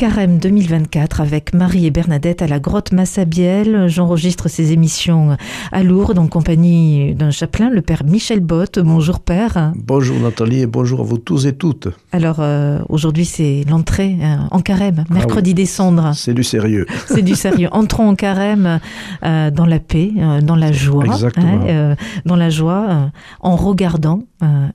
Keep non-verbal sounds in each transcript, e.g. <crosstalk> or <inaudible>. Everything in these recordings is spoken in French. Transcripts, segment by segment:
Carême 2024 avec Marie et Bernadette à la grotte Massabielle. J'enregistre ces émissions à Lourdes en compagnie d'un chapelain, le père Michel Bott. Bonjour père. Bonjour Nathalie et bonjour à vous tous et toutes. Alors euh, aujourd'hui c'est l'entrée euh, en Carême, mercredi Ah oui. des cendres. C'est du sérieux. <laughs> C'est du sérieux. Entrons en carême euh, dans la paix, euh, dans la joie, Exactement. euh, dans la joie, en regardant,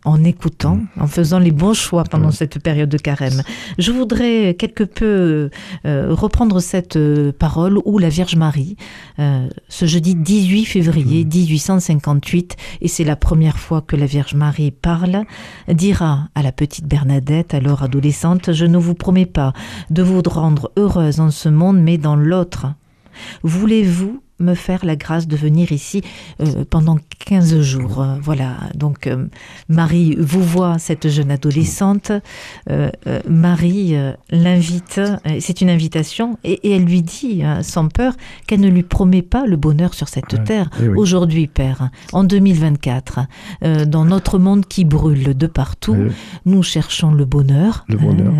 en écoutant, en faisant les bons choix pendant Mm. cette période de carême. Je voudrais quelque peu euh, reprendre cette euh, parole où la Vierge Marie, euh, ce jeudi 18 février Mm. 1858, et c'est la première fois que la Vierge Marie parle, dira à la petite Bernadette, alors adolescente, je ne vous promets pas de vous rendre heureuse en ce monde, mais dans l'autre. Voulez-vous me faire la grâce de venir ici euh, pendant 15 jours Euh, Voilà, donc euh, Marie vous voit cette jeune adolescente. Euh, Marie l'invite, c'est une invitation, et, et elle lui dit, sans peur, qu'elle ne lui promet pas le bonheur sur cette Ouais, terre. eh oui. Aujourd'hui, Père, en 2024, euh, dans notre monde qui brûle de partout, Euh, nous cherchons le bonheur. Le bonheur.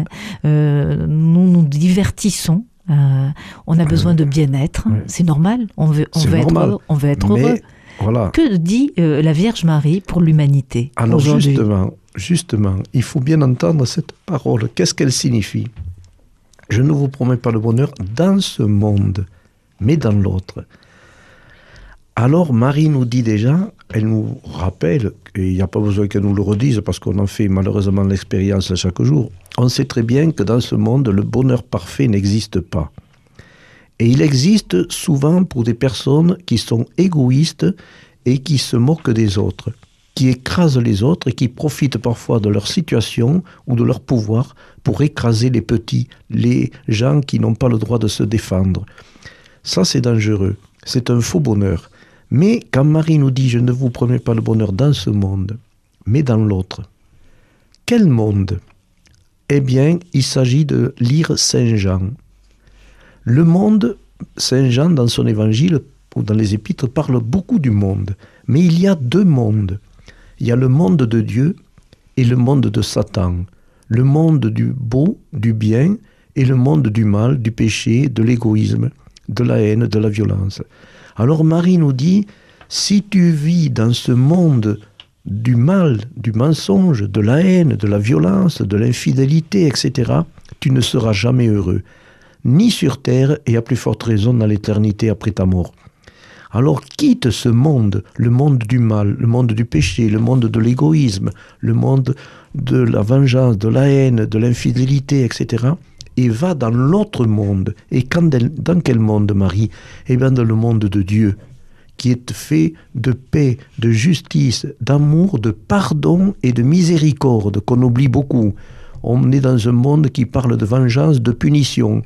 Nous nous divertissons. Euh, on a besoin de bien-être. C'est normal. On veut, on être heureux. On veut être heureux. voilà. Que dit euh, la Vierge Marie pour l'humanité Alors justement, justement, il faut bien entendre cette parole. Qu'est-ce qu'elle signifie? Je ne vous promets pas le bonheur dans ce monde, mais dans l'autre. Alors Marie nous dit déjà, elle nous rappelle, et il n'y a pas besoin qu'elle nous le redise parce qu'on en fait malheureusement l'expérience chaque jour, on sait très bien que dans ce monde, le bonheur parfait n'existe pas. Et il existe souvent pour des personnes qui sont égoïstes et qui se moquent des autres, qui écrasent les autres et qui profitent parfois de leur situation ou de leur pouvoir pour écraser les petits, les gens qui n'ont pas le droit de se défendre. Ça, c'est dangereux. C'est un faux bonheur. Mais quand Marie nous dit Je ne vous promets pas le bonheur dans ce monde, mais dans l'autre, quel monde? Eh bien, il s'agit de lire Saint Jean. Le monde, Saint Jean, dans son évangile ou dans les épîtres, parle beaucoup du monde. Mais il y a deux mondes. Il y a le monde de Dieu et le monde de Satan. Le monde du beau, du bien, et le monde du mal, du péché, de l'égoïsme, de la haine, de la violence. Alors Marie nous dit, si tu vis dans ce monde du mal, du mensonge, de la haine, de la violence, de l'infidélité, etc., tu ne seras jamais heureux, ni sur terre et à plus forte raison dans l'éternité après ta mort. Alors quitte ce monde, le monde du mal, le monde du péché, le monde de l'égoïsme, le monde de la vengeance, de la haine, de l'infidélité, etc. Et va dans l'autre monde. Et dans quel monde, Marie? Eh bien dans le monde de Dieu, qui est fait de paix, de justice, d'amour, de pardon et de miséricorde, qu'on oublie beaucoup. On est dans un monde qui parle de vengeance, de punition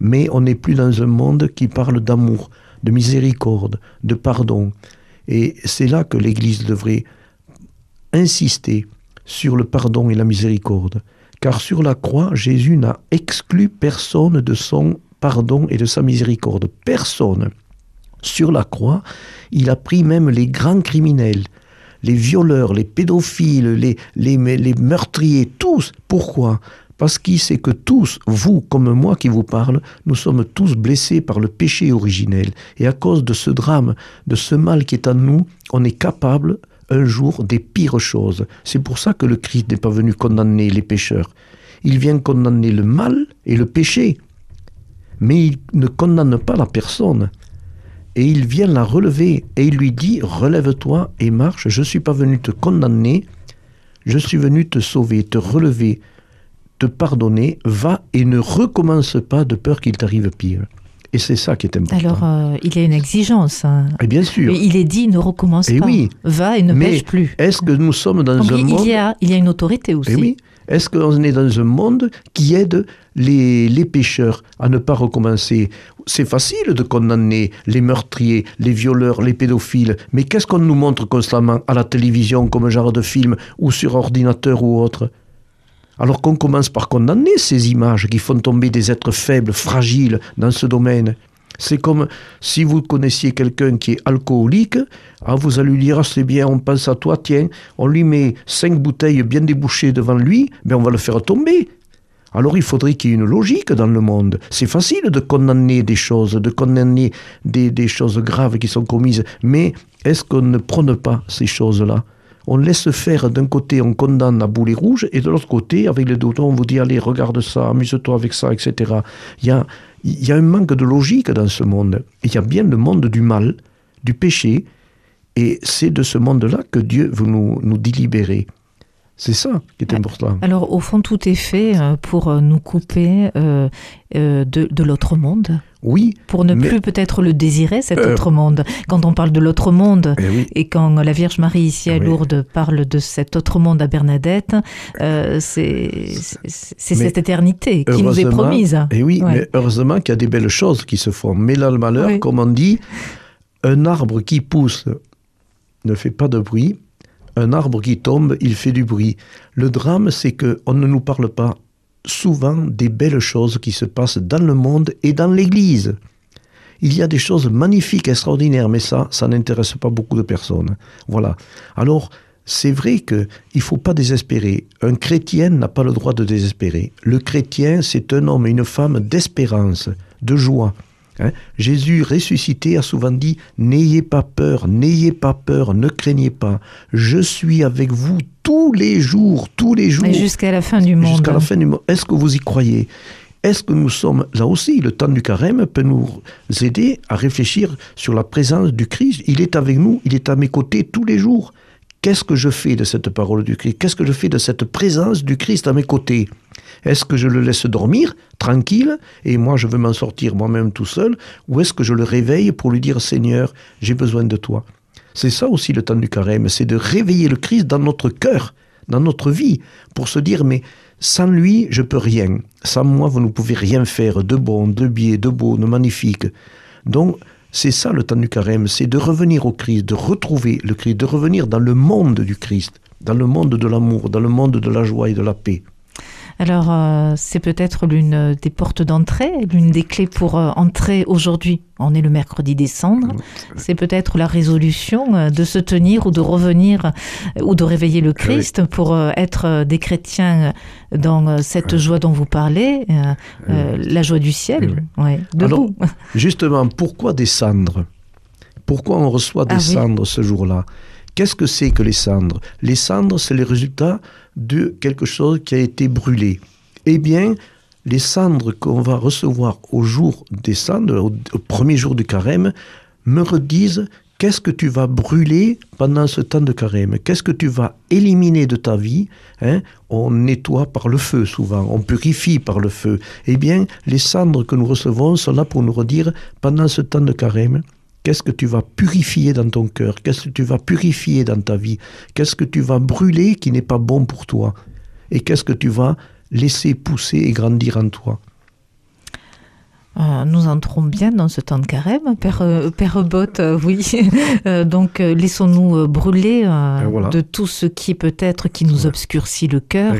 mais on n'est plus dans un monde qui parle d'amour, de miséricorde, de pardon. Et c'est là que l'Église devrait insister sur le pardon et la miséricorde. Car sur la croix, Jésus n'a exclu personne de son pardon et de sa miséricorde. Personne. Sur la croix, il a pris même les grands criminels, les violeurs, les pédophiles, les, meurtriers, tous. Pourquoi? Parce qu'il sait que tous, vous comme moi qui vous parle, nous sommes tous blessés par le péché originel. Et à cause de ce drame, de ce mal qui est en nous, on est capable un jour des pires choses. C'est pour ça que le Christ n'est pas venu condamner les pécheurs. Il vient condamner le mal et le péché. Mais il ne condamne pas la personne et il vient la relever et il lui dit relève-toi et marche, je ne suis pas venu te condamner, je suis venu te sauver, te relever, te pardonner, va et ne recommence pas de peur qu'il t'arrive pire. Et c'est ça qui est important. Alors, euh, il y a une exigence. hein. et bien sûr. Il est dit, ne recommence Eh pas. oui. Va et ne Mais pêche plus. Est-ce que nous sommes dans Donc, un il, monde il y a, il y a une autorité aussi. Eh oui. Est-ce qu'on est dans un monde qui aide les, les pécheurs à ne pas recommencer? C'est facile de condamner les meurtriers, les violeurs, les pédophiles, mais qu'est-ce qu'on nous montre constamment à la télévision comme genre de film ou sur ordinateur ou autre? Alors qu'on commence par condamner ces images qui font tomber des êtres faibles, fragiles dans ce domaine. C'est comme si vous connaissiez quelqu'un qui est alcoolique, ah, vous allez lui dire, ah, c'est bien, on pense à toi, tiens, on lui met cinq bouteilles bien débouchées devant lui, mais on va le faire tomber. Alors il faudrait qu'il y ait une logique dans le monde. C'est facile de condamner des choses, de condamner des, des choses graves qui sont commises, mais est-ce qu'on ne prône pas ces choses-là? On laisse faire d'un côté, on condamne à boulet rouge, et de l'autre côté, avec les deux on vous dit allez, regarde ça, amuse-toi avec ça, etc. Il y a, y a un manque de logique dans ce monde. Il y a bien le monde du mal, du péché, et c'est de ce monde-là que Dieu veut nous, nous délibérer. C'est ça qui est important. Alors, au fond, tout est fait euh, pour euh, nous couper euh, de, de l'autre monde. Oui. Pour ne mais- plus peut-être le désirer, cet Euh, autre monde. Quand on parle de l'autre monde, Eh oui. et quand la Vierge Marie ici à Oui. Lourdes parle de cet autre monde à Bernadette, euh, c'est cette éternité qui nous est promise. Et oui, Ouais. mais heureusement qu'il y a des belles choses qui se font. Mais là, le malheur, Oui. comme on dit, un arbre qui pousse ne fait pas de bruit, un arbre qui tombe, il fait du bruit. Le drame, c'est que on ne nous parle pas souvent des belles choses qui se passent dans le monde et dans l'Église. Il y a des choses magnifiques, extraordinaires, mais ça, ça n'intéresse pas beaucoup de personnes. Voilà. Alors, c'est vrai qu'il ne faut pas désespérer. Un chrétien n'a pas le droit de désespérer. Le chrétien, c'est un homme et une femme d'espérance, de joie. Hein? Jésus ressuscité a souvent dit N'ayez pas peur, n'ayez pas peur, ne craignez pas. Je suis avec vous tous les jours, tous les jours. Et jusqu'à la fin du monde. Jusqu'à la fin du monde. Est-ce que vous y croyez? Est-ce que nous sommes, là aussi, le temps du carême peut nous aider à réfléchir sur la présence du Christ? Il est avec nous, il est à mes côtés tous les jours. Qu'est-ce que je fais de cette parole du Christ? Qu'est-ce que je fais de cette présence du Christ à mes côtés? Est-ce que je le laisse dormir, tranquille, et moi je veux m'en sortir moi-même tout seul Ou est-ce que je le réveille pour lui dire Seigneur, j'ai besoin de toi? C'est ça aussi le temps du carême, c'est de réveiller le Christ dans notre cœur, dans notre vie, pour se dire mais sans lui, je peux rien. Sans moi, vous ne pouvez rien faire de bon, de bien, de beau, de magnifique. Donc, c'est ça le temps du carême, c'est de revenir au Christ, de retrouver le Christ, de revenir dans le monde du Christ, dans le monde de l'amour, dans le monde de la joie et de la paix. Alors, euh, c'est peut-être l'une des portes d'entrée, l'une des clés pour euh, entrer aujourd'hui. On est le mercredi décembre. C'est peut-être la résolution euh, de se tenir ou de revenir ou de réveiller le Christ pour euh, être des chrétiens dans cette joie dont vous parlez, la joie du ciel. Ouais, debout. Justement, pourquoi des cendres? Pourquoi on reçoit des Ah cendres ce jour-là? Qu'est-ce que c'est que les cendres? Les cendres, c'est le résultat de quelque chose qui a été brûlé. Eh bien, les cendres qu'on va recevoir au jour des cendres, au, au premier jour du carême, me redisent qu'est-ce que tu vas brûler pendant ce temps de carême Qu'est-ce que tu vas éliminer de ta vie hein? On nettoie par le feu souvent, on purifie par le feu. Eh bien, les cendres que nous recevons sont là pour nous redire pendant ce temps de carême, Qu'est-ce que tu vas purifier dans ton cœur? Qu'est-ce que tu vas purifier dans ta vie? Qu'est-ce que tu vas brûler qui n'est pas bon pour toi? Et qu'est-ce que tu vas laisser pousser et grandir en toi? Euh, nous entrons bien dans ce temps de carême, Père, euh, Père Bott, euh, oui. <laughs> Euh, donc, laissons-nous brûler voilà. de tout ce qui peut-être qui nous obscurcit le cœur,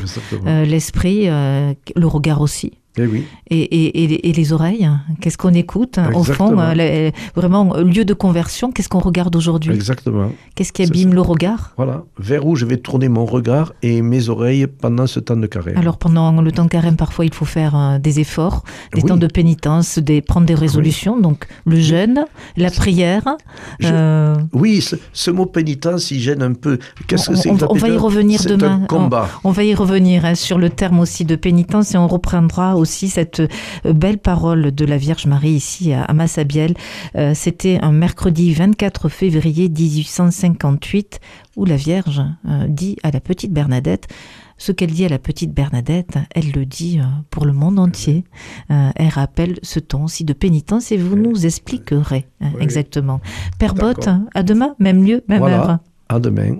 l'esprit, le regard aussi. Eh oui. Et, et- et les- et les oreilles, qu'est-ce qu'on écoute Au fond, euh, les- vraiment, lieu de conversion, qu'est-ce qu'on regarde aujourd'hui? Exactement. Qu'est-ce qui abîme le regard? Voilà. Vers où je vais tourner mon regard et mes oreilles pendant ce temps de carême. Alors pendant le temps de carême, parfois il faut faire euh, des efforts, des Oui. temps de pénitence, des, prendre des résolutions. Donc le jeûne, la prière. Je- euh, Oui, ce, ce mot pénitence, il gêne un peu. Qu'est-ce que c'est on- on va y revenir demain. un combat. On va y revenir hein, sur le terme aussi de pénitence et on reprendra aussi cette euh, belle parole de la Vierge Marie ici à, Massabielle. Euh, C'était un mercredi 24 février 1858 où la Vierge euh, dit à la petite Bernadette ce qu'elle dit à la petite Bernadette, elle le dit pour le monde entier. Elle rappelle ce temps aussi de pénitence et vous nous expliquerez Oui. exactement. Père. Botte, à demain, même lieu, même Voilà. heure. À demain.